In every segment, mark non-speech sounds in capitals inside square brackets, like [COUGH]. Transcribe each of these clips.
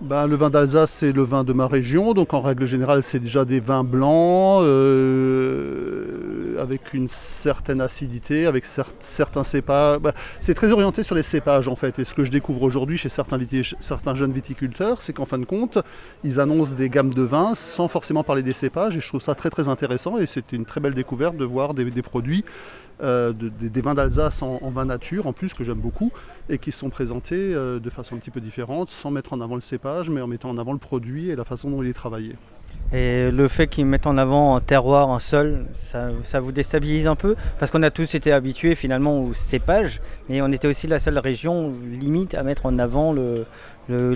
Ben, le vin d'Alsace, c'est le vin de ma région, donc en règle générale, c'est déjà des vins blancs, euh, avec une certaine acidité, avec cer certains cépages. Ben, c'est très orienté sur les cépages en fait, et ce que je découvre aujourd'hui chez certains, jeunes viticulteurs, c'est qu'en fin de compte, ils annoncent des gammes de vins sans forcément parler des cépages, et je trouve ça très très intéressant, et c'est une très belle découverte de voir des, produits euh, de, des vins d'Alsace en, en, vin nature en plus que j'aime beaucoup et qui sont présentés euh, de façon un petit peu différente sans mettre en avant le cépage mais en mettant en avant le produit et la façon dont il est travaillé. Et le fait qu'ils mettent en avant un terroir, un sol, ça, vous déstabilise un peu? Parce qu'on a tous été habitués finalement au cépage, mais on était aussi la seule région limite à mettre en avant le,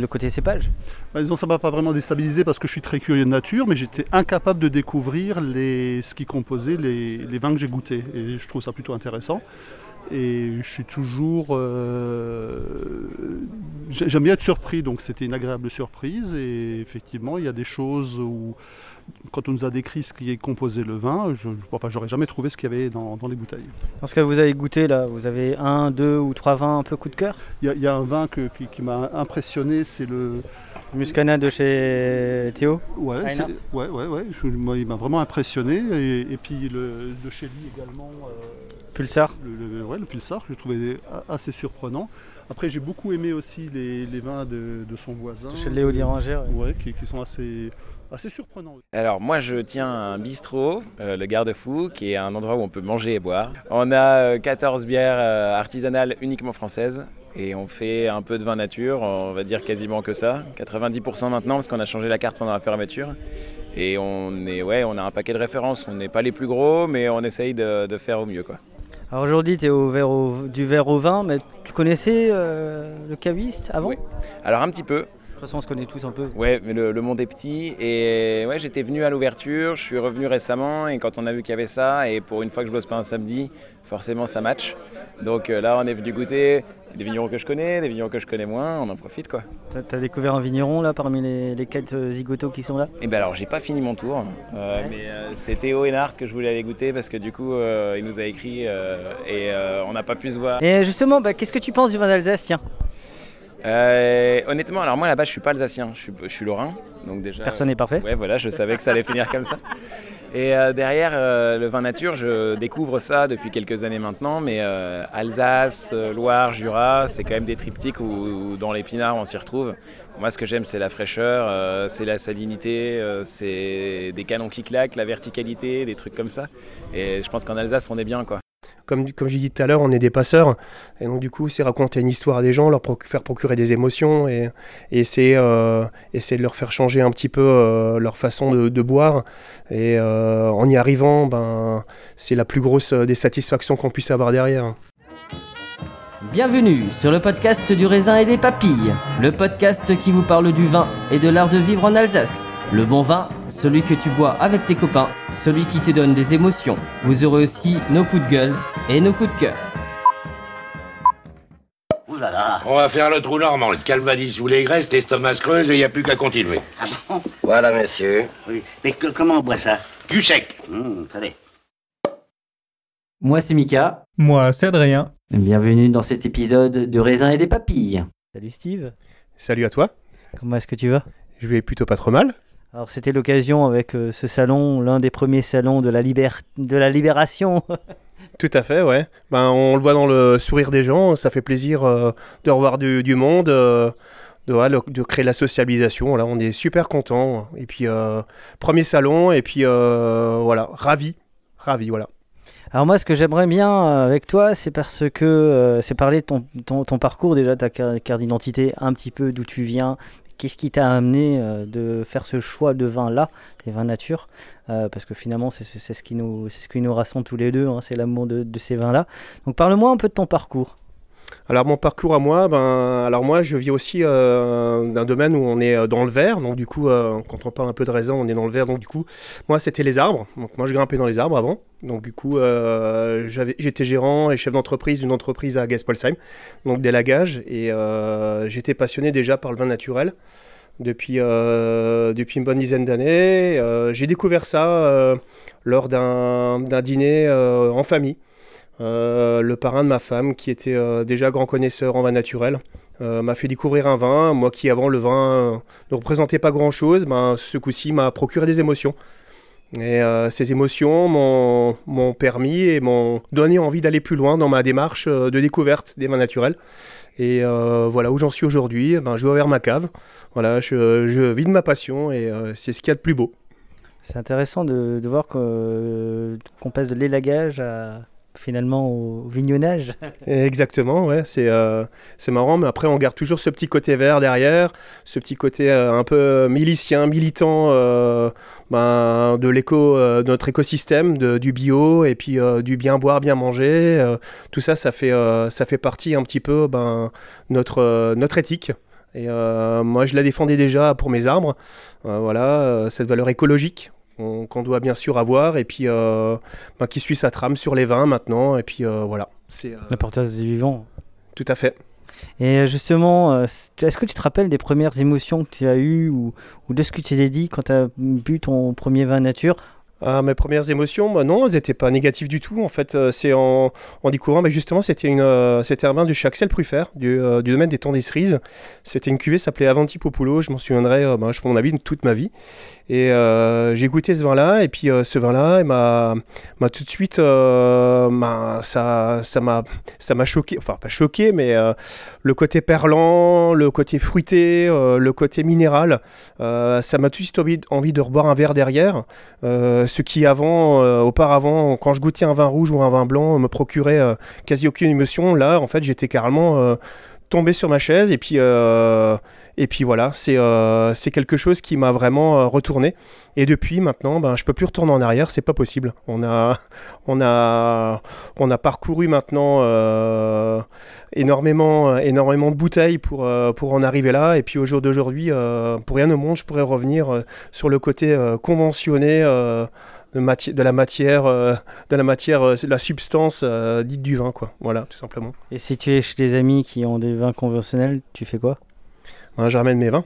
côté cépage. Bah, disons, ça m'a pas vraiment déstabilisé parce que je suis très curieux de nature, mais j'étais incapable de découvrir ce qui composait les, les vins que j'ai goûtés. Et je trouve ça plutôt intéressant et je suis toujours euh, j'aime bien être surpris donc c'était une agréable surprise. Et effectivement il y a des choses où quand on nous a décrit ce qui est composé le vin je enfin, j'aurais jamais trouvé ce qu'il y avait dans, dans, les bouteilles. Dans ce que vous avez goûté là vous avez un deux ou trois vins un peu coup de cœur? Il y, y, a un vin que, qui, qui m'a impressionné c'est le Muscana de chez Théo Ouais, ouais, ouais, ouais. Moi, il m'a vraiment impressionné. Et, et, puis le, de chez lui également. Euh, Pulsar le, le, ouais, le Pulsar, que je trouvais assez surprenant. Après, j'ai beaucoup aimé aussi les, les vins de, de, son voisin. Chez Léo Diranger. Ouais, ouais qui, qui, sont assez, assez surprenants. Alors, moi, je tiens un bistrot, euh, le Garde-Fou, qui est un endroit où on peut manger et boire. On a 14 bières euh, artisanales uniquement françaises et on fait un peu de vin nature, on va dire quasiment que ça, 90% maintenant parce qu'on a changé la carte pendant la fermeture. Et on, est, ouais, on a un paquet de références, on n'est pas les plus gros, mais on essaye de, de faire au mieux. Quoi. Alors aujourd'hui, tu es au verre au, du verre au vin, mais tu connaissais euh, le caviste avant? Oui. Alors un petit peu. De toute façon, on se connaît tous un peu. Ouais, mais le, le monde est petit. Et ouais, j'étais venu à l'ouverture, je suis revenu récemment. Et quand on a vu qu'il y avait ça, et pour une fois que je bosse pas un samedi, forcément ça match. Donc euh, là, on est venu goûter des vignerons que je connais, des vignerons que je connais moins, on en profite quoi. T'as as découvert un vigneron là parmi les, les quatre zigotos qui sont là? Eh ben alors j'ai pas fini mon tour, euh, ouais. mais euh, c'est Théo Hénard que je voulais aller goûter parce que du coup euh, il nous a écrit et on n'a pas pu se voir. Et justement, bah, qu'est-ce que tu penses du vin d'Alsace? Tiens euh, honnêtement, alors moi là-bas je suis pas alsacien, je suis, je suis lorrain, donc déjà. Personne n'est parfait. Ouais, voilà, je savais que ça allait finir comme ça. Et euh, derrière euh, le vin nature, je découvre ça depuis quelques années maintenant, mais Alsace, Loire, Jura, c'est quand même des triptyques où, où dans l'épinard on s'y retrouve. Moi, ce que j'aime, c'est la fraîcheur, c'est la salinité, c'est des canons qui claquent, la verticalité, des trucs comme ça. Et je pense qu'en Alsace, on est bien, quoi. Comme, comme j'ai dit tout à l'heure, on est des passeurs. Et donc, du coup, c'est raconter une histoire à des gens, leur faire procurer des émotions et, euh, essayer de leur faire changer un petit peu euh, leur façon de, de boire. Et euh, en y arrivant, ben, c'est la plus grosse des satisfactions qu'on puisse avoir derrière. Bienvenue sur le podcast du raisin et des papilles, le podcast qui vous parle du vin et de l'art de vivre en Alsace. Le bon vin, celui que tu bois avec tes copains, celui qui te donne des émotions. Vous aurez aussi nos coups de gueule et nos coups de cœur. Ouh là là. On va faire le trou normand, le calvadis ou les graisses, l'estomac se creuse et il n'y a plus qu'à continuer. Ah bon? Voilà, messieurs. Oui. Mais que- comment on boit ça? Du sec. Attendez. Moi, c'est Mika. Moi, c'est Adrien. Bienvenue dans cet épisode de Raisin et des Papilles. Salut Steve, Salut à toi. comment est-ce que tu vas? Je vais plutôt pas trop mal. Alors c'était l'occasion avec euh, ce salon, l'un des premiers salons de la, libér- de la libération. [LAUGHS] Tout à fait, ouais. Ben, on le voit dans le sourire des gens, ça fait plaisir euh, de revoir du, du monde, euh, de, voilà, de créer la socialisation. Là, on est super content. Et puis, premier salon, et puis voilà, ravi, ravi, voilà. Alors moi ce que j'aimerais bien avec toi c'est parce que euh, c'est parler de ton, ton, ton parcours déjà, ta car- carte d'identité, un petit peu d'où tu viens, qu'est-ce qui t'a amené euh, de faire ce choix de vin là, les vins nature, euh, parce que finalement c'est ce- ce qui nous ce qui nous rassemble tous les deux, hein, c'est l'amour de, de ces vins là. Donc parle-moi un peu de ton parcours. Alors mon parcours à moi, ben, alors moi je vis aussi euh, d'un domaine où on est euh, dans le vert, donc du coup euh, quand on parle un peu de raisin, on est dans le vert, donc du coup moi c'était les arbres, donc moi je grimpais dans les arbres avant, donc du coup j'étais gérant et chef d'entreprise d'une entreprise à Gaspolsheim, donc d'élagage, et euh, j'étais passionné déjà par le vin naturel depuis, une bonne dizaine d'années. J'ai découvert ça lors d'un dîner en famille. Euh, le parrain de ma femme, qui était euh, déjà grand connaisseur en vin naturel, euh, m'a fait découvrir un vin. Moi qui avant le vin ne représentait pas grand-chose, ben, ce coup-ci m'a procuré des émotions. Et ces émotions m'ont permis et m'ont donné envie d'aller plus loin dans ma démarche de découverte des vins naturels. Et voilà où j'en suis aujourd'hui. Ben, je vais ouvrir ma cave. Voilà, je, je vis de ma passion et c'est ce qu'il y a de plus beau. C'est intéressant de, voir qu'on passe de l'élagage à finalement au vignonnage. [LAUGHS] Exactement, ouais, c'est euh, marrant, mais après on garde toujours ce petit côté vert derrière, ce petit côté euh, un peu milicien, militant euh, ben, de l'éco, euh, notre écosystème, de, du bio et puis du bien boire, bien manger. tout ça, ça fait ça fait partie un petit peu ben, notre notre éthique. Et moi, je la défendais déjà pour mes arbres. Voilà, cette valeur écologique qu'on doit bien sûr avoir et puis euh, ben, qui suit sa trame sur les vins maintenant. Et puis euh, voilà, c'est euh, L'importance du vivant. tout à fait. Et justement, est-ce que tu te rappelles des premières émotions que tu as eues ou, ou de ce que tu t'es dit quand tu as bu ton premier vin nature? Ah, mes premières émotions, bah non, elles n'étaient pas négatives du tout. En fait, c'est en, en découvrant, mais justement, c'était euh, un vin du chez Axel Pruffert, du, euh, du domaine des temps des cerises. C'était une cuvée, s'appelait Avanti Populo. Je m'en souviendrai, bah, je mon avis, toute ma vie. Et euh, j'ai goûté ce vin-là, et puis euh, ce vin-là, m'a, m'a tout de suite, euh, ça, m'a, ça m'a choqué. Enfin, pas choqué, mais le côté perlant, le côté fruité, le côté minéral, ça m'a tout de suite envie, envie de reboire un verre derrière. Ce qui avant, auparavant, quand je goûtais un vin rouge ou un vin blanc, me procurait quasi aucune émotion. Là, en fait, j'étais carrément tombé sur ma chaise et puis et puis voilà, c'est euh, quelque chose qui m'a vraiment euh, retourné. Et depuis maintenant, ben je peux plus retourner en arrière, c'est pas possible. On a [LAUGHS] on a on a parcouru maintenant euh, énormément euh, énormément de bouteilles pour pour en arriver là. Et puis au jour d'aujourd'hui, pour rien au monde, je pourrais revenir sur le côté conventionné. de, de la matière, de la matière, la substance dite du vin, quoi. Voilà, tout simplement. Et si tu es chez des amis qui ont des vins conventionnels, tu fais quoi? Ben, je ramène mes vins,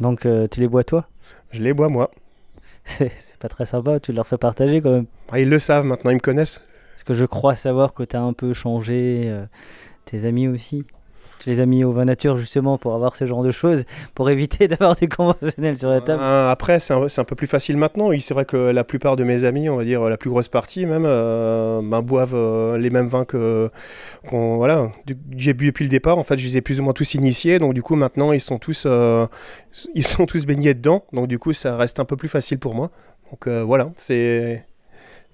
Donc euh, tu les bois toi? Je les bois moi. C'est pas très sympa, tu leur fais partager quand même. Ah, ils le savent maintenant, ils me connaissent. Parce que je crois savoir que tu as un peu changé euh, tes amis aussi. Les as mis au vin nature justement pour avoir ce genre de choses, pour éviter [LAUGHS] d'avoir du conventionnel sur la table. Euh, après, c'est un, peu plus facile maintenant. C'est vrai que la plupart de mes amis, on va dire la plus grosse partie même, euh, ben, boivent euh, les mêmes vins que voilà, j'ai bu depuis le départ. En fait, je les ai plus ou moins tous initiés, donc du coup maintenant ils sont tous euh, ils sont tous baignés dedans. Donc du coup, ça reste un peu plus facile pour moi. Donc voilà, c'est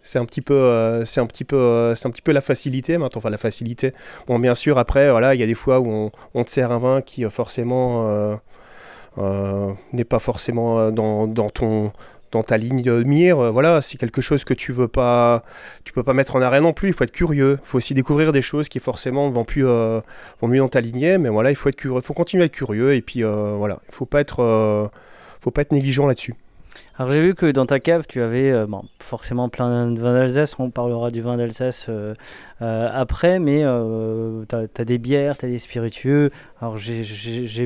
c'est un petit peu euh, c'est un petit peu euh, c'est un petit peu la facilité maintenant enfin la facilité. Bon bien sûr après voilà il y a des fois où on, te sert un vin qui euh, forcément n'est pas forcément dans, ton dans ta ligne de mire. Voilà c'est quelque chose que tu veux pas tu peux pas mettre en arrêt non plus. Il faut être curieux. Il faut aussi découvrir des choses qui forcément vont plus vont mieux dans ta lignée. Mais voilà il faut être curieux. Faut continuer à être curieux. Et puis voilà il faut pas être faut pas être négligent là-dessus Alors j'ai vu que dans ta cave, tu avais euh, bon, forcément plein de vins d'Alsace. On parlera du vin d'Alsace euh, euh, après, mais tu as, des bières, tu as des spiritueux. Alors j'ai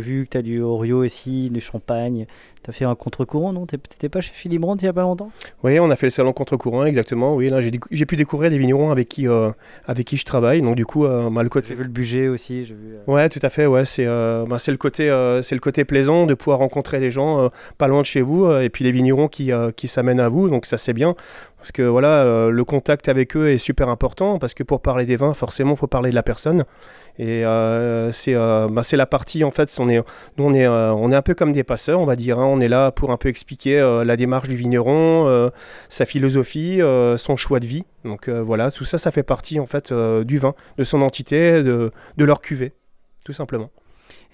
vu que tu as du Orio aussi, du champagne. Tu as fait un contre-courant, non T'étais pas chez Philippe Brandt il y a pas longtemps? Oui, on a fait le salon contre-courant, exactement. Oui, là, j'ai pu découvrir des vignerons avec qui, euh, avec qui je travaille. Donc, du coup, euh, bah, le côté. J'ai vu le budget aussi. vu, euh, Ouais, tout à fait. Ouais, c'est euh, bah, c'est le côté, c'est le côté plaisant de pouvoir rencontrer des gens pas loin de chez vous et puis les vignerons qui, qui s'amènent à vous. Donc ça c'est bien parce que voilà, euh, le contact avec eux est super important parce que pour parler des vins, forcément, il faut parler de la personne. Et euh, c'est euh, bah, c'est la partie en fait, on est, nous on est, un peu comme des passeurs, on va dire. hein. On est là pour un peu expliquer la démarche du vigneron, sa philosophie, son choix de vie. Donc voilà, tout ça, ça fait partie en fait du vin, de son entité, de leur cuvée, tout simplement.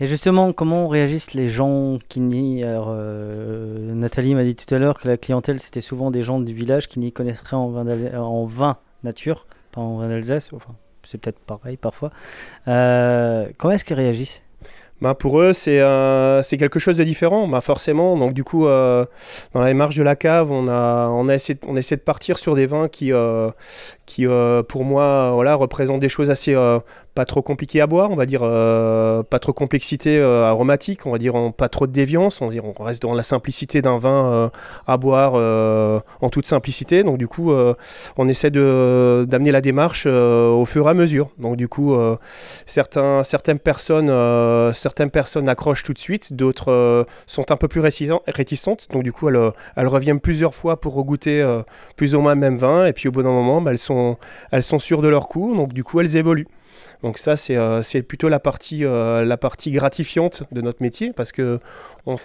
Et justement, comment réagissent les gens qui n'y... Euh, Nathalie m'a dit tout à l'heure que la clientèle, c'était souvent des gens du village qui n'y connaissent rien en vin, en vin nature, pas en vin d'Alsace, enfin, c'est peut-être pareil parfois. Euh, comment est-ce qu'ils réagissent? Ben, pour eux, c'est euh, c'est quelque chose de différent, ben, forcément. Donc, du coup, dans la démarche de la cave, on a, on on de partir sur des vins qui, qui pour moi, voilà, représentent des choses assez pas trop compliquées à boire, on va dire, euh, pas trop complexité euh, aromatique, on va dire, pas trop de déviance, on, reste dans la simplicité d'un vin euh, à boire en toute simplicité. Donc, du coup, on essaie d'amener la démarche au fur et à mesure. Donc, du coup, certaines personnes, certaines personnes accrochent tout de suite, d'autres sont un peu plus réticen- réticentes. Donc, du coup, elles, elles reviennent plusieurs fois pour regoûter euh, plus ou moins le même vin. Et puis, au bout d'un moment, bah, elles sont, elles sont sûres de leur coup. Donc, du coup, elles évoluent. Donc ça, c'est euh, c'est plutôt la partie, euh, la partie gratifiante de notre métier parce que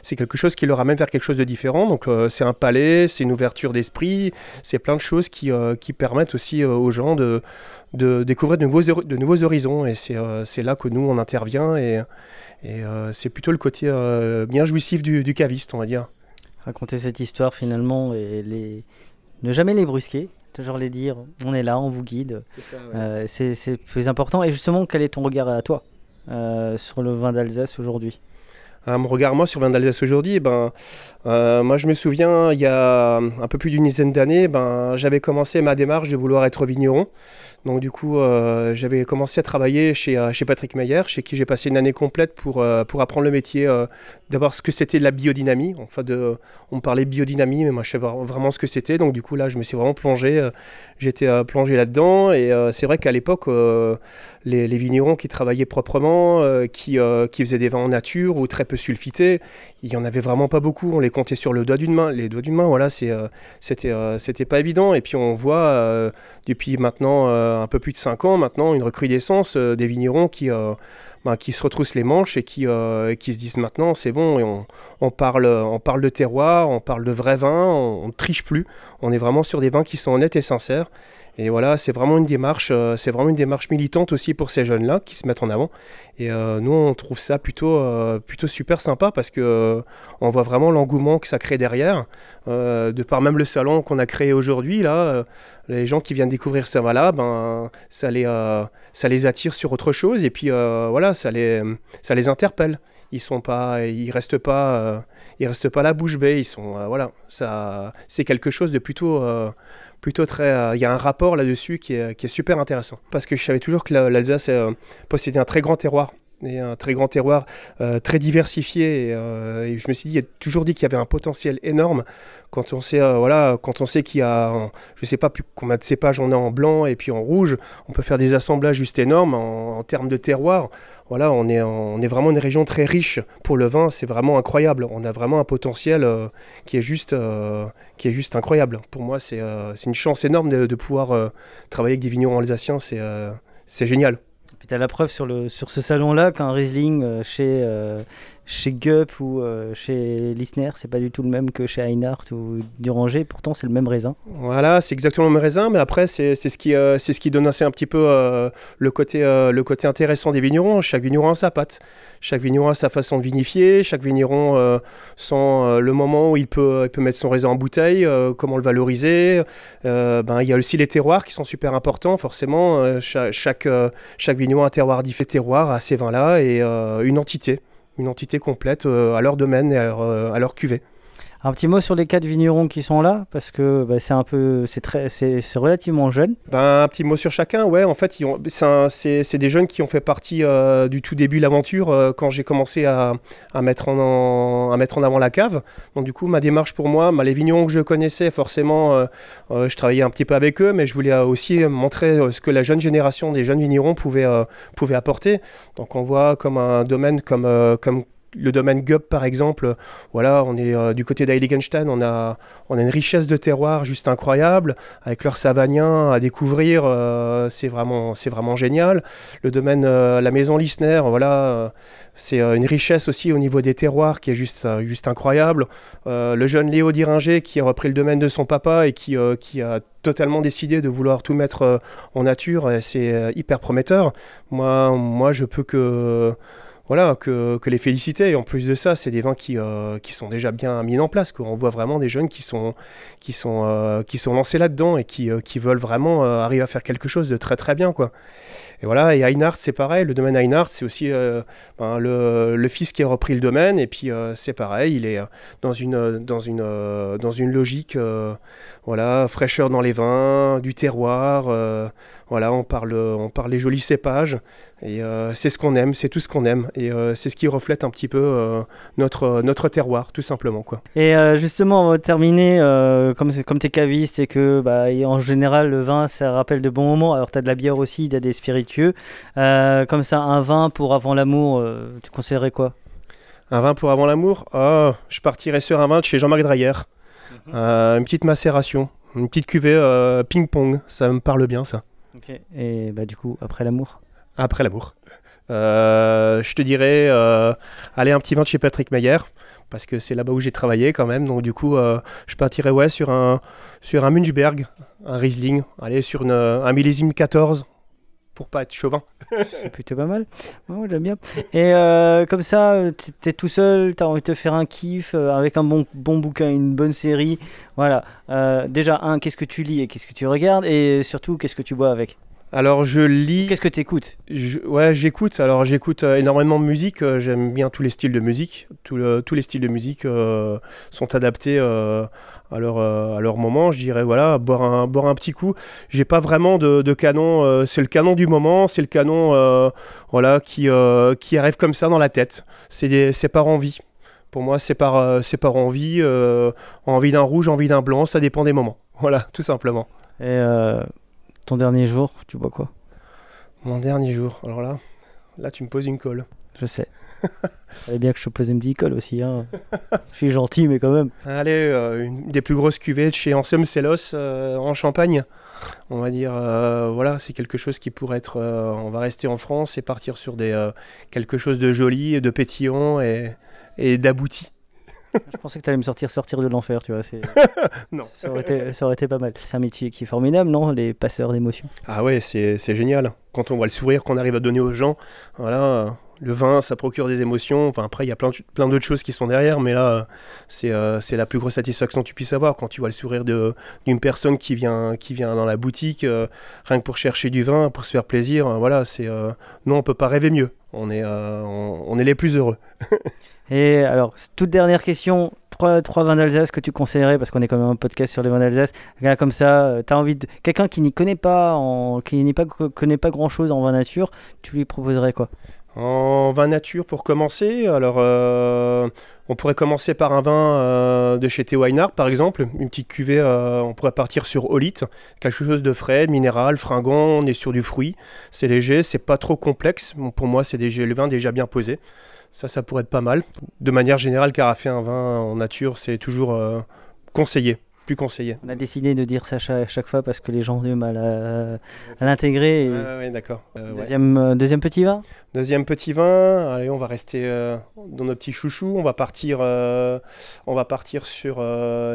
c'est quelque chose qui leur amène vers quelque chose de différent. Donc euh, c'est un palais, c'est une ouverture d'esprit, c'est plein de choses qui, qui permettent aussi aux gens de, de découvrir de nouveaux, de nouveaux horizons. Et c'est là que nous, on intervient et, et c'est plutôt le côté bien jouissif du, du caviste, on va dire. Raconter cette histoire finalement et ne jamais les brusquer, toujours les dire on est là, on vous guide. Euh, c'est c'est plus important. Et justement, quel est ton regard à toi euh, sur le vin d'Alsace aujourd'hui? Ah, mon regard, moi, sur Vin d'Alsace aujourd'hui, eh ben, euh, moi, je me souviens, il y a un peu plus d'une dizaine d'années, ben, j'avais commencé ma démarche de vouloir être vigneron. Donc, du coup, euh, j'avais commencé à travailler chez, euh, chez Patrick Meyer, chez qui j'ai passé une année complète pour, euh, pour apprendre le métier, d'abord ce que c'était de la biodynamie. Enfin, on me parlait biodynamie, mais moi, je savais vraiment ce que c'était. Donc, du coup, là, je me suis vraiment plongé. J'étais plongé là-dedans. Et c'est vrai qu'à l'époque, les, vignerons qui travaillaient proprement, qui, qui faisaient des vins en nature ou très peu sulfités, il y en avait vraiment pas beaucoup. On les comptait sur le doigt d'une main. Les doigts d'une main, voilà, c'était, c'était pas évident. Et puis on voit depuis maintenant un peu plus de 5 ans maintenant une recrudescence euh, des vignerons qui, euh, ben, qui se retroussent les manches et qui, euh, qui se disent maintenant c'est bon et on, on parle, on parle de terroir, on parle de vrai vin, on ne triche plus. On est vraiment sur des vins qui sont honnêtes et sincères. Et voilà, c'est vraiment une démarche, euh, c'est vraiment une démarche militante aussi pour ces jeunes-là qui se mettent en avant. Et euh, nous, on trouve ça plutôt, euh, plutôt super sympa parce que on voit vraiment l'engouement que ça crée derrière. De par même le salon qu'on a créé aujourd'hui, là, les gens qui viennent découvrir ça, voilà, ben, ça les, ça les attire sur autre chose et puis voilà, ça les, ça les interpelle. Ils sont pas, ils restent pas, euh, ils restent pas la bouche bée. Ils sont, euh, voilà, ça, c'est quelque chose de plutôt, euh, plutôt très. euh, Il y a un rapport là-dessus qui est, qui est super intéressant. Parce que je savais toujours que la- l'Alsace possédait un très grand terroir. Et un très grand terroir euh, très diversifié. Et, euh, et je me suis dit, il a toujours dit qu'il y avait un potentiel énorme quand on sait, euh, voilà, quand on sait qu'il y a, je sais pas plus combien de cépages on a en blanc et puis en rouge, on peut faire des assemblages juste énormes en, termes de terroir. Voilà, on est, vraiment une région très riche pour le vin. C'est vraiment incroyable. On a vraiment un potentiel qui est juste, qui est juste incroyable. Pour moi, c'est, une chance énorme de, pouvoir travailler avec des vignerons alsaciens. C'est, c'est génial. Puis tu as la preuve sur, le, sur ce salon-là qu'un Riesling euh, chez, euh, chez Gup ou euh, chez Lissner, c'est pas du tout le même que chez Einhardt ou Duranger, pourtant c'est le même raisin. Voilà, c'est exactement le même raisin, mais après, c'est c'est ce, qui, euh, ce qui donne assez un petit peu euh, le, côté, intéressant des vignerons. Chaque vigneron a sa patte. Chaque vigneron a sa façon de vinifier. Chaque vigneron sent le moment où il peut, mettre son raisin en bouteille, comment le valoriser. Ben, il y a aussi les terroirs qui sont super importants, forcément. Cha- chaque, chaque vigneron a un terroir différent terroir à ces vins-là et une entité. Une entité complète euh, à leur domaine et à leur, euh, à leur cuvée. Un petit mot sur les quatre vignerons qui sont là, parce que bah, c'est un peu, c'est très, c'est relativement jeune. Ben, un petit mot sur chacun, ouais. En fait, c'est des jeunes qui ont fait partie euh, du tout début de l'aventure euh, quand j'ai commencé à, à mettre en, en- à mettre en avant la cave. Donc du coup, ma démarche pour moi, bah, les vignerons que je connaissais, forcément, euh, je travaillais un petit peu avec eux, mais je voulais aussi montrer ce que la jeune génération des jeunes vignerons pouvait, pouvait apporter. Donc on voit comme un domaine comme, comme le domaine Gup par exemple, voilà, on est euh, du côté d'Heiligenstein, on a, on a une richesse de terroir juste incroyable, avec leur savagnin à découvrir, euh, c'est vraiment, c'est vraiment génial. Le domaine, euh, la maison Lissner, voilà, c'est une richesse aussi au niveau des terroirs qui est juste, juste incroyable. Le jeune Léo Diringer qui a repris le domaine de son papa et qui, qui a totalement décidé de vouloir tout mettre en nature, c'est hyper prometteur. Moi, moi, je peux que voilà, que, les féliciter. Et en plus de ça, c'est des vins qui, euh, qui sont déjà bien mis en place. Quoi. On voit vraiment des jeunes qui sont, euh, lancés là-dedans et qui, euh, veulent vraiment arriver à faire quelque chose de très très bien. Quoi. Et voilà, et Einhardt, c'est pareil. Le domaine Einhardt, c'est aussi ben, le, fils qui a repris le domaine. Et puis c'est pareil, il est dans une, logique, voilà, fraîcheur dans les vins, du terroir. voilà, on parle, on parle les jolis cépages. Et euh, c'est ce qu'on aime, c'est tout ce qu'on aime. Et euh, c'est ce qui reflète un petit peu euh, notre, notre terroir, tout simplement. Quoi. Et justement, on va terminer, comme, comme tu es caviste et que bah, et en général le vin ça rappelle de bons moments, alors tu as de la bière aussi, tu as des spiritueux. Comme ça, un vin pour avant l'amour, tu conseillerais quoi? Un vin pour avant l'amour? Oh, Je partirais sur un vin de chez Jean-Marc Dreyer. Euh, une petite macération, une petite cuvée euh, ping-pong, ça me parle bien ça. Ok. Et bah, du coup, après l'amour? Après l'amour. Euh, je te dirais, euh, aller un petit de chez Patrick Meyer, parce que c'est là-bas où j'ai travaillé quand même. Donc du coup, euh, je partirais ouais, sur un, sur un Munchberg, un Riesling, aller sur une, un millésime 14, pour pas être chauvin. [LAUGHS] C'est plutôt pas mal. Ouais, j'aime bien. Et euh, comme ça, euh, t'es tout seul, t'as envie de te faire un kiff euh, avec un bon, bon bouquin, une bonne série. Voilà. Euh, déjà, un, qu'est-ce que tu lis et qu'est-ce que tu regardes? Et surtout, qu'est-ce que tu bois avec? Alors je lis. Qu'est-ce que tu écoutes Je- ouais, j'écoute. Alors j'écoute euh, énormément de musique. euh, J'aime bien tous les styles de musique. Tout le- tous les styles de musique euh, sont adaptés à leur à leur moment. Je dirais voilà, boire un boire un petit coup. J'ai pas vraiment de, de canon. c'est le canon du moment. C'est le canon voilà qui qui arrive comme ça dans la tête. C'est des- c'est par envie. Pour moi, c'est par c'est par envie. envie d'un rouge, envie d'un blanc. Ça dépend des moments. [LAUGHS] Voilà, tout simplement. Et ton dernier jour, tu bois quoi? Mon dernier jour. Alors là, là tu me poses une colle. Je sais. [LAUGHS] Fallait bien que je te pose une petite colle aussi. Hein. je suis gentil, mais quand même. Allez, euh, une des plus grosses cuvées de chez Sellos euh, en Champagne. On va dire, euh, voilà, c'est quelque chose qui pourrait être. on va rester en France et partir sur des quelque chose de joli, de pétillant et, et d'abouti. Je pensais que tu allais me sortir sortir de l'enfer, tu vois. c'est- [LAUGHS] Non. Ça aurait, été, ça aurait été pas mal. C'est un métier qui est formidable, non Les passeurs d'émotions? Ah ouais, c'est c'est génial. Quand on voit le sourire qu'on arrive à donner aux gens, voilà, le vin, ça procure des émotions. Enfin, après, il y a plein, plein d'autres choses qui sont derrière, mais là, euh, c'est la plus grosse satisfaction que tu puisses avoir quand tu vois le sourire d'une personne qui vient, qui vient dans la boutique, euh, rien que pour chercher du vin, pour se faire plaisir. euh, voilà, c'est euh, non, on peut pas rêver mieux. On est, on, on est les plus heureux. [LAUGHS] Et alors, toute dernière question. Trois, trois vins d'Alsace que tu conseillerais, parce qu'on est quand même un podcast sur les vins d'Alsace. Gars comme ça, t'as envie de. Quelqu'un qui n'y connaît pas, en... qui n'y pas, connaît pas grand chose en vin nature, tu lui proposerais quoi? En vin nature pour commencer, alors euh, on pourrait commencer par un vin euh, de chez Theo Weinhardt par exemple, une petite cuvée, euh, on pourrait partir sur Olite, quelque chose de frais, minéral, fringant, on est sur du fruit, c'est léger, c'est pas trop complexe, pour moi c'est le vin déjà bien posé, ça ça pourrait être pas mal. De manière générale, carafer un vin en nature c'est toujours conseillé, plus conseillé. On a décidé de dire ça chaque, chaque fois parce que les gens ont du mal à, à l'intégrer. et- Ouais, ouais, d'accord. Euh, ouais. Euh, deuxième petit vin? Deuxième petit vin, allez, on va rester euh, dans nos petits chouchous. On va partir, on va partir sur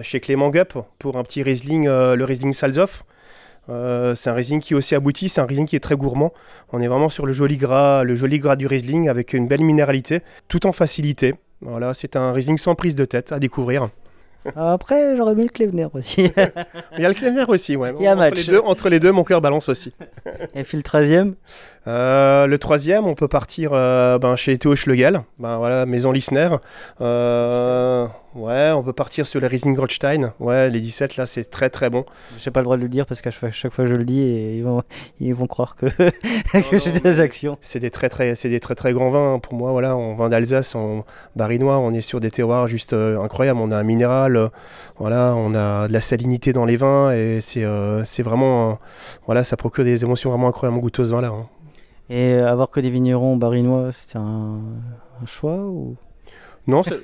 chez Clément Gup pour un petit Riesling, le Riesling Salzoff. C'est un Riesling qui est aussi abouti, c'est un Riesling qui est très gourmand. On est vraiment sur le joli gras, le joli gras du Riesling avec une belle minéralité, tout en facilité. Voilà, c'est un Riesling sans prise de tête à découvrir. Après, j'aurais mis le Klevner aussi. [LAUGHS] Il y a le Klevner aussi, ouais. Il y a entre, match. les deux, entre les deux, mon cœur balance aussi. [LAUGHS] Et puis le 13 Euh, le troisième, on peut partir euh, ben, chez Théo Schlegel, ben, voilà, Maison Lissner. Euh, ouais, on peut partir sur les Riesling Goldstein. Ouais, les 17 là, c'est très très bon. J'ai pas le droit de le dire parce qu'à chaque, fois je le dis et ils vont, [LAUGHS] ils vont croire que, [LAUGHS] que j'ai des actions. C'est des très très, c'est des très très grands vins. Pour moi, voilà, en vin d'Alsace, en barinois, on est sur des terroirs juste euh, incroyables. On a un minéral, euh, voilà, on a de la salinité dans les vins et c'est, euh, vraiment, euh, voilà, ça procure des émotions vraiment incroyablement goûteuses vin là. hein. Et avoir que des vignerons barinois, c'était un, un choix ou? Non, c'est-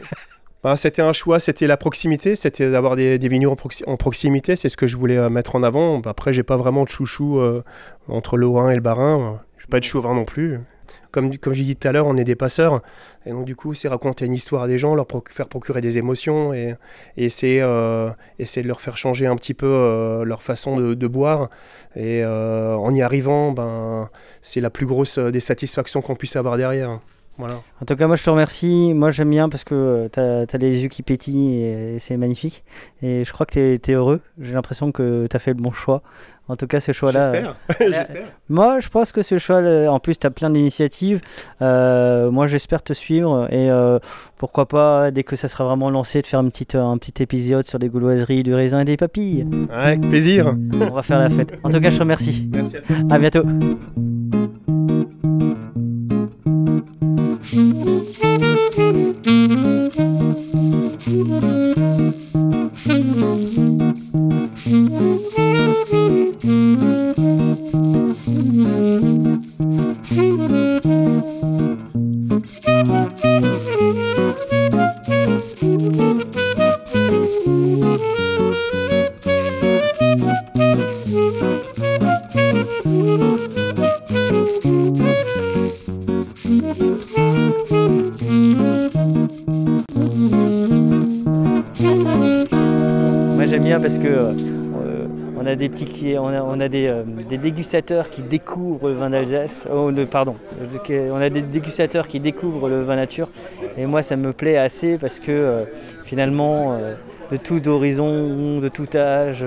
bah, c'était un choix, c'était la proximité, c'était d'avoir des, des vignerons en, proxi- en proximité, c'est ce que je voulais euh, mettre en avant. Après, j'ai pas vraiment de chouchou euh, entre le Haut-Rhin et le Bas-Rhin. Je suis pas de chauvin non plus. Comme, comme j'ai dit tout à l'heure, on est des passeurs. Et donc, du coup, c'est raconter une histoire à des gens, leur proc- faire procurer des émotions et, et essayer, euh, essayer de leur faire changer un petit peu euh, leur façon de, de boire. Et euh, en y arrivant, ben, c'est la plus grosse euh, des satisfactions qu'on puisse avoir derrière. Voilà. En tout cas, moi je te remercie. Moi j'aime bien parce que tu as, les yeux qui pétillent et, et c'est magnifique. Et je crois que tu es, heureux. J'ai l'impression que tu as fait le bon choix. En tout cas, ce choix-là. J'espère. [LAUGHS] euh, J'espère. moi je pense que ce choix, euh, en plus, tu as plein d'initiatives. Euh, moi j'espère te suivre. Et euh, pourquoi pas, dès que ça sera vraiment lancé, de faire une petite, un petit épisode sur les gauloiseries du raisin et des papilles. Avec plaisir. On va faire la fête. En tout cas, je te remercie. Merci à toi. À bientôt. On a euh, des dégustateurs qui découvrent le vin d'Alsace. Oh, le- pardon, on a des dégustateurs qui découvrent le vin nature. Et moi ça me plaît assez parce que euh, finalement euh, de tout horizon, de tout âge,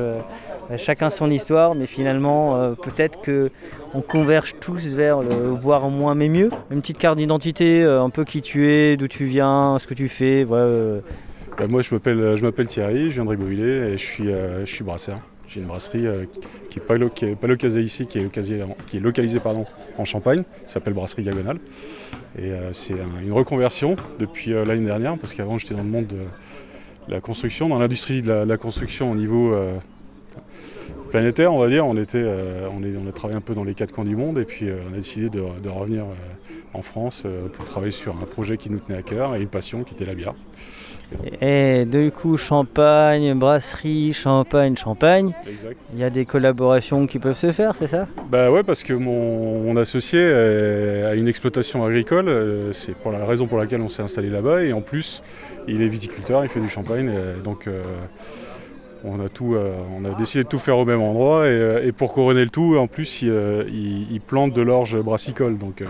chacun son histoire, mais finalement peut-être que on converge tous vers le voir moins mais mieux. Une petite carte d'identité, un peu qui tu es, d'où tu viens, ce que tu fais. Bah, moi, je m'appelle, Thierry, je viens de Ribeauvillé et je suis, je suis brasseur. J'ai une brasserie euh, qui- n'est pas, localisée ici, qui est localisée, en- qui pardon, en Champagne, s'appelle Brasserie Diagonale. Et euh, c'est un- une reconversion depuis euh, l'année dernière, parce qu'avant j'étais dans le monde de la construction, dans l'industrie de la, construction au niveau planétaire, on va dire. On, a travaillé un peu dans les quatre coins du monde et puis on a décidé de, revenir en France pour travailler sur un projet qui nous tenait à cœur et une passion qui était la bière. Et du coup, champagne, brasserie, champagne, champagne. Exact. Il y a des collaborations qui peuvent se faire, c'est ça? Bah ouais, parce que mon, mon associé a une exploitation agricole, euh, c'est pour la raison pour laquelle on s'est installé là-bas, et en plus, il est viticulteur, il fait du champagne, donc euh, on a tout, euh, on a décidé de tout faire au même endroit, et, et pour couronner le tout, en plus, il, il- il plante de l'orge brassicole, donc euh,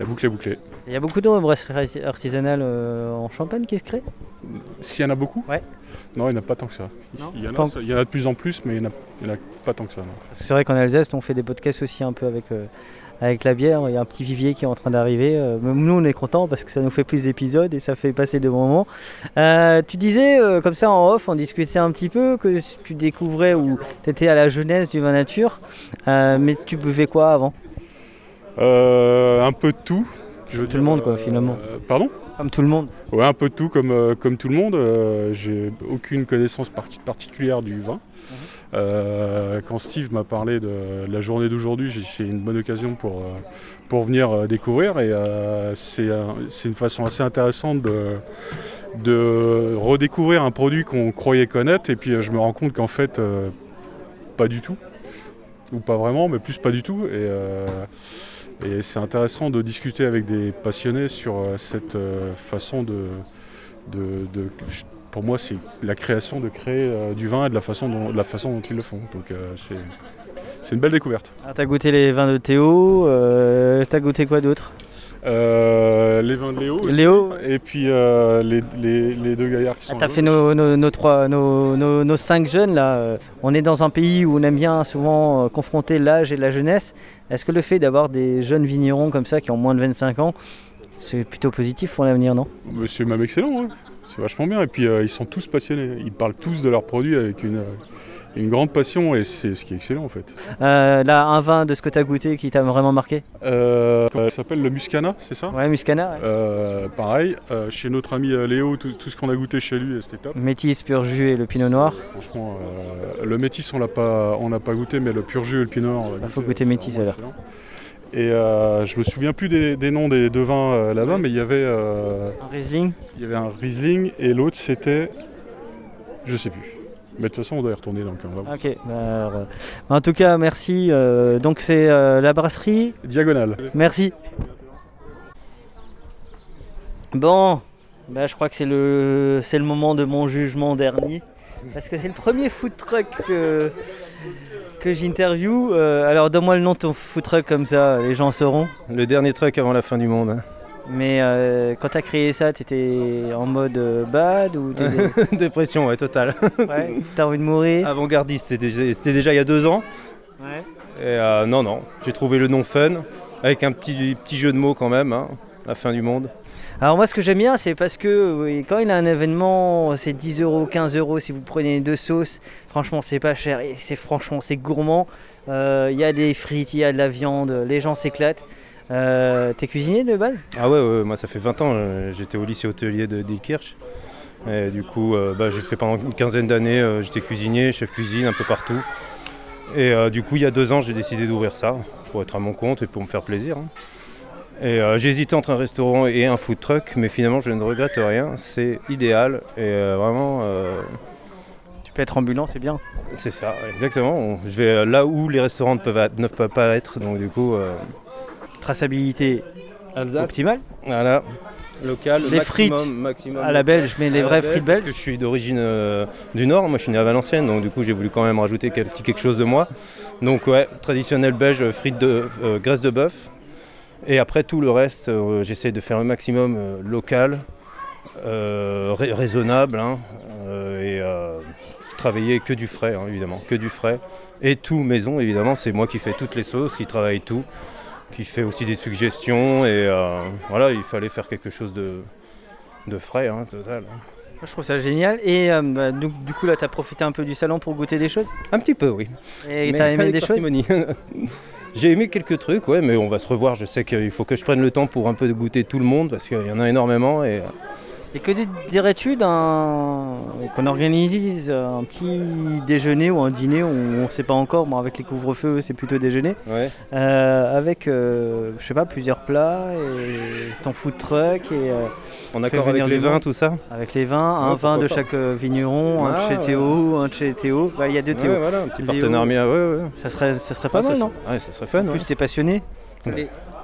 la boucle est bouclée. Il y a beaucoup de brasseries artisanales euh, en Champagne qui se créent S'il y en a beaucoup? Ouais. Non, il n'y en a pas tant que ça. Non il, y en a, en- il y en a de plus en plus, mais il n'y en, a- en pas tant que ça. non. Parce que c'est vrai qu'en Alsace, on fait des podcasts aussi un peu avec, euh, avec la bière. Il y a un petit vivier qui est en train d'arriver. Euh, même nous, on est contents parce que ça nous fait plus d'épisodes et ça fait passer de bons moments. Tu disais, comme ça en off, on discutait un petit peu, que tu découvrais ou tu étais à la jeunesse du vin nature. Mais tu buvais quoi avant? Un peu de tout. Je veux Tout le monde, quoi, finalement. Euh, pardon? Comme tout le monde. Ouais, un peu de tout comme, euh, comme tout le monde. Euh, J'ai aucune connaissance par- particulière du vin. Euh, quand Steve m'a parlé de la journée d'aujourd'hui, c'est une bonne occasion pour, euh, pour venir euh, découvrir. Et euh, c'est un- c'est une façon assez intéressante de, de redécouvrir un produit qu'on croyait connaître. Et puis euh, je me rends compte qu'en fait, euh, pas du tout. Ou pas vraiment, mais plus pas du tout. Et, euh, et c'est intéressant de discuter avec des passionnés sur euh, cette euh, façon de, Pour moi, c'est la création de créer euh, du vin et de la façon dont, la façon dont ils le font. Donc c'est une belle découverte. Ah, t'as goûté les vins de Théo, t'as goûté quoi d'autre? Les vins de Léo. aussi. Léo. Et puis euh, les, les- les deux gaillards qui Ah, sont. T'as jaunes. fait nos, nos, nos trois, nos, cinq jeunes là. euh, On est dans un pays où on aime bien souvent euh, confronter l'âge et la jeunesse. Est-ce que le fait d'avoir des jeunes vignerons comme ça qui ont moins de 25 ans, c'est plutôt positif pour l'avenir, non? C'est même excellent, hein. c'est vachement bien. Et puis euh, ils sont tous passionnés. Ils parlent tous de leurs produits avec une, euh, une grande passion et c'est ce qui est excellent en fait. Euh, Là, un vin de ce que tu as goûté qui t'a vraiment marqué Euh, ça s'appelle? Le Muscana, c'est ça? Ouais, Muscana. ouais. Euh, pareil, euh, chez notre ami Léo, tout, tout ce qu'on a goûté chez lui, c'était top. Métis, pur jus et le pinot noir. Franchement, le métis, on l'a pas, on n'a pas goûté, mais le pur jus et le pinot noir. Il faut goûté, goûter métis alors. excellent. Et euh, je me souviens plus des, des noms des deux vins euh, là-bas, mais il y avait, euh, Un Riesling? il y avait un Riesling et l'autre c'était, je sais plus. Mais de toute façon, on doit y retourner on va voir. Ok, bah, alors, euh, en tout cas, merci. euh, donc, c'est euh, la brasserie. Diagonale. Merci. Bon, bah, je crois que c'est le, c'est le moment de mon jugement dernier. Parce que c'est le premier food truck que, que j'interview. Alors, donne-moi le nom de ton food truck comme ça, les gens sauront. Le dernier truc avant la fin du monde. Mais euh, quand t'as créé ça, t'étais en mode euh, bad ou t'étais- [LAUGHS] Dépression, ouais, totale. ouais, t'as envie de mourir Avant-gardiste, c'était déjà, c'était déjà il y a deux ans. Ouais. Et euh, non, non, j'ai trouvé le nom fun, avec un petit, petit jeu de mots quand même, hein, la fin du monde. Alors moi ce que j'aime bien c'est parce que oui, quand il a un événement c'est 10 euros, 15 euros si vous prenez les deux sauces, franchement c'est pas cher et c'est franchement c'est gourmand. Euh, Il y a des frites, il y a de la viande, les gens s'éclatent. Euh, T'es cuisinier de base? Ah ouais, ouais, moi ça fait 20 ans, euh, j'étais au lycée hôtelier de Diekirch. Et du coup, euh, bah, j'ai fait pendant une quinzaine d'années, euh, j'étais cuisinier, chef cuisine, un peu partout. Et euh, du coup, il y a deux ans, j'ai décidé d'ouvrir ça, pour être à mon compte et pour me faire plaisir. hein. Et euh, j'ai hésité entre un restaurant et un food truck, mais finalement, je ne regrette rien, c'est idéal. Et euh, vraiment, euh, Tu peux être ambulant, c'est bien. c'est ça, exactement. Je vais là où les restaurants ne peuvent, ne peuvent pas être, donc du coup... euh, Traçabilité optimale. Voilà, local, Les maximum, frites maximum à la local. belge, mais les vraies frites parce belges. que Je suis d'origine euh, du Nord, moi je suis né à Valenciennes, donc du coup j'ai voulu quand même rajouter quel- petit quelque chose de moi. Donc ouais, traditionnel belge, frites de euh, graisse de bœuf. Et après tout le reste, euh, j'essaie de faire un maximum euh, local, euh, rai- raisonnable, hein, euh, et euh, travailler que du frais, hein, évidemment, que du frais. Et tout maison, évidemment, c'est moi qui fais toutes les sauces, qui travaille tout, qui fait aussi des suggestions, et euh, voilà, il fallait faire quelque chose de, de frais, hein, total. hein. Je trouve ça génial. Et euh, bah, donc, du coup là t'as profité un peu du salon pour goûter des choses? Un petit peu, oui. Et Mais t'as aimé des choses? [LAUGHS] J'ai aimé quelques trucs, ouais, mais on va se revoir. Je sais qu'il faut que je prenne le temps pour un peu goûter tout le monde parce qu'il y en a énormément. Et Et que di- dirais-tu d'un qu'on organise un petit déjeuner ou un dîner, on ne sait pas encore, bon avec les couvre-feux c'est plutôt déjeuner, ouais. euh, avec euh, je sais pas plusieurs plats et ton food truck et euh, En accord avec les vins, tout ça Avec les vins, un Ouais, vin de pas. chaque euh, vigneron, un Ah, de chez ouais. Théo, un de chez Théo. Bah, il y a deux Théo. voilà, un petit partenariat. Ça serait, ça serait pas Ah, mal, non? Ouais, ça serait fun. En plus, t'es passionné.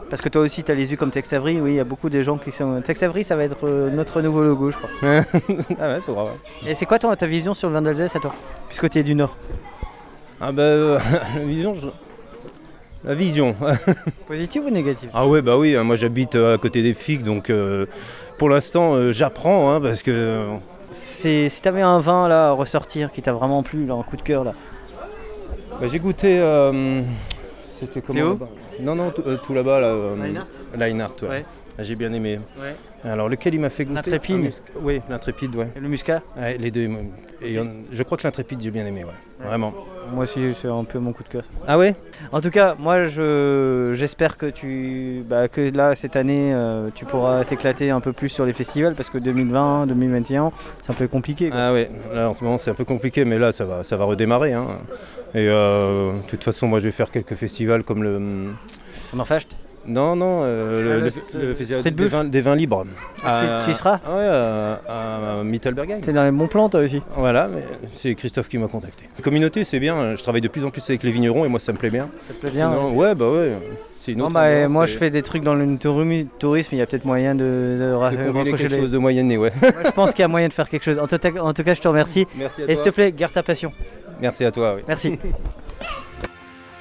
Parce que toi aussi, tu as les yeux comme Tex Avery. Oui, il y a beaucoup de gens qui sont. Tex Avery, ça va être euh, notre nouveau logo, je crois. [LAUGHS] ah ouais, faudra, ouais. Et c'est quoi ton, ta vision sur le vin d'Alsace à toi Puisque tu es du Nord? Ah bah, euh, [LAUGHS] la vision, je- la vision. [LAUGHS] Positive ou négative? Ah ouais, bah oui, hein, moi j'habite euh, à côté des figues, donc euh, pour l'instant euh, j'apprends, hein, parce que euh, C'est si t'avais un vin là à ressortir qui t'a vraiment plu, là, un coup de cœur là. Bah, j'ai goûté. euh, C'était comment Théo Non, non, tout, euh, là-bas. Là, euh, ouais. Ouais. Ah, J'ai bien aimé. Ouais. Alors, lequel il m'a fait goûter L'intrépide. Un musc- Oui, l'intrépide, ouais. Et le muscat Ouais, les deux. Et on- je crois que l'intrépide, j'ai bien aimé, ouais. Vraiment. Moi aussi, c'est un peu mon coup de cœur. Ah ouais? En tout cas, moi, je j'espère que tu, bah, que là cette année, euh, tu pourras t'éclater un peu plus sur les festivals parce que 2020, 2021, c'est un peu compliqué. quoi. Ah ouais, là en ce moment c'est un peu compliqué, mais là ça va, ça va redémarrer. hein. Et euh, de toute façon, moi je vais faire quelques festivals comme le. Sommerfest Non, non, euh, le, Ah, le- le- le festival des vins, des vins libres. Ah, tu- y seras Ah Ouais, à, à Mittelbergheim. T'es dans les bons plans toi aussi. Voilà, mais c'est Christophe qui m'a contacté. La communauté, c'est bien. Je travaille de plus en plus avec les vignerons et moi, ça me plaît bien. Ça te plaît bien Sinon- ouais. ouais. bah ouais. C'est une Non, autre bah, ambiance, moi je fais des trucs dans le tourisme, il y a peut-être moyen de, de, rapprocher quelque les- chose de moyenné, ouais. Moi, je pense qu'il y a moyen de faire quelque chose. En tout, cas- en tout cas, je te remercie. Merci à Et toi. s'il te plaît, garde ta passion. Merci à toi. oui. Merci. [LAUGHS]